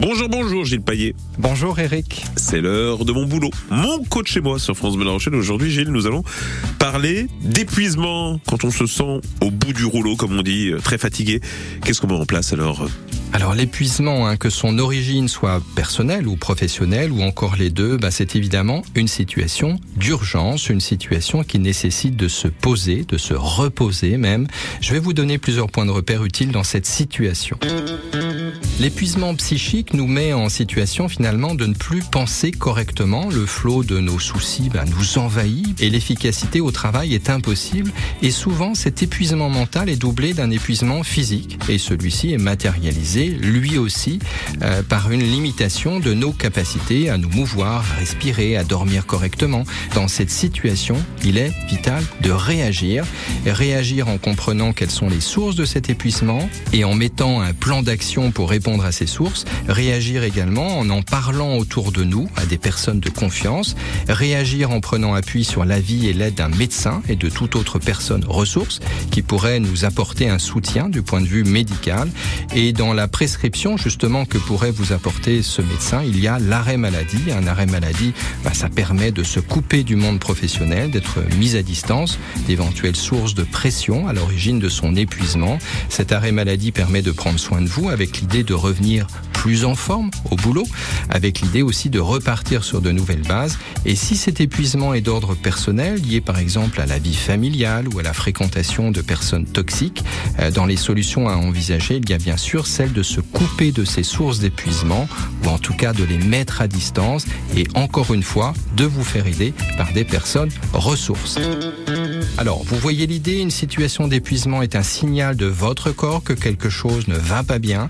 Bonjour, bonjour Gilles Payet. Bonjour Eric. C'est l'heure de mon boulot. Mon coach chez moi sur France Bleu La Rochelle. Aujourd'hui, Gilles, nous allons parler d'épuisement quand on se sent au bout du rouleau, comme on dit, euh, très fatigué. Qu'est-ce qu'on met en place alors? Alors l'épuisement, hein, que son origine soit personnelle ou professionnelle ou encore les deux, bah, c'est évidemment une situation d'urgence, une situation qui nécessite de se poser, de se reposer même. Je vais vous donner plusieurs points de repère utiles dans cette situation. L'épuisement psychique nous met en situation finalement de ne plus penser correctement. Le flot de nos soucis bah, nous envahit et l'efficacité au travail est impossible. Et souvent, cet épuisement mental est doublé d'un épuisement physique et celui-ci est matérialisé lui aussi, euh, par une limitation de nos capacités à nous mouvoir, à respirer, à dormir correctement. Dans cette situation, il est vital de réagir, réagir en comprenant quelles sont les sources de cet épuisement et en mettant un plan d'action pour répondre à ces sources, réagir également en en parlant autour de nous à des personnes de confiance, réagir en prenant appui sur l'avis et l'aide d'un médecin et de toute autre personne ressource qui pourrait nous apporter un soutien du point de vue médical et dans la prescription justement que pourrait vous apporter ce médecin, il y a l'arrêt maladie. Un arrêt maladie, bah, ça permet de se couper du monde professionnel, d'être mis à distance d'éventuelles sources de pression à l'origine de son épuisement. Cet arrêt maladie permet de prendre soin de vous avec l'idée de revenir plus en forme au boulot, avec l'idée aussi de repartir sur de nouvelles bases. Et si cet épuisement est d'ordre personnel, lié par exemple à la vie familiale ou à la fréquentation de personnes toxiques, euh, dans les solutions à envisager, il y a bien sûr celle de se couper de ces sources d'épuisement, ou en tout cas de les mettre à distance, et encore une fois, de vous faire aider par des personnes ressources. Alors, vous voyez l'idée, une situation d'épuisement est un signal de votre corps que quelque chose ne va pas bien.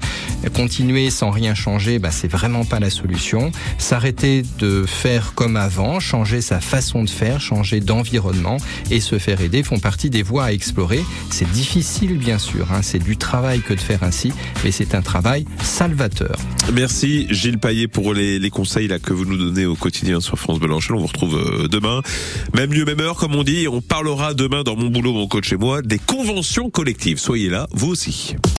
Continuer sans rien changer, bah, c'est vraiment pas la solution. S'arrêter de faire comme avant, changer sa façon de faire, changer d'environnement et se faire aider font partie des voies à explorer. C'est difficile, bien sûr, hein, c'est du travail que de faire ainsi, mais c'est un travail salvateur. Merci Gilles Paillet pour les, conseils que vous nous donnez au quotidien sur France Bleu On vous retrouve euh, demain, même lieu, même heure, comme on dit. On parlera demain dans mon boulot, mon coach et moi, des conventions collectives. Soyez là, vous aussi.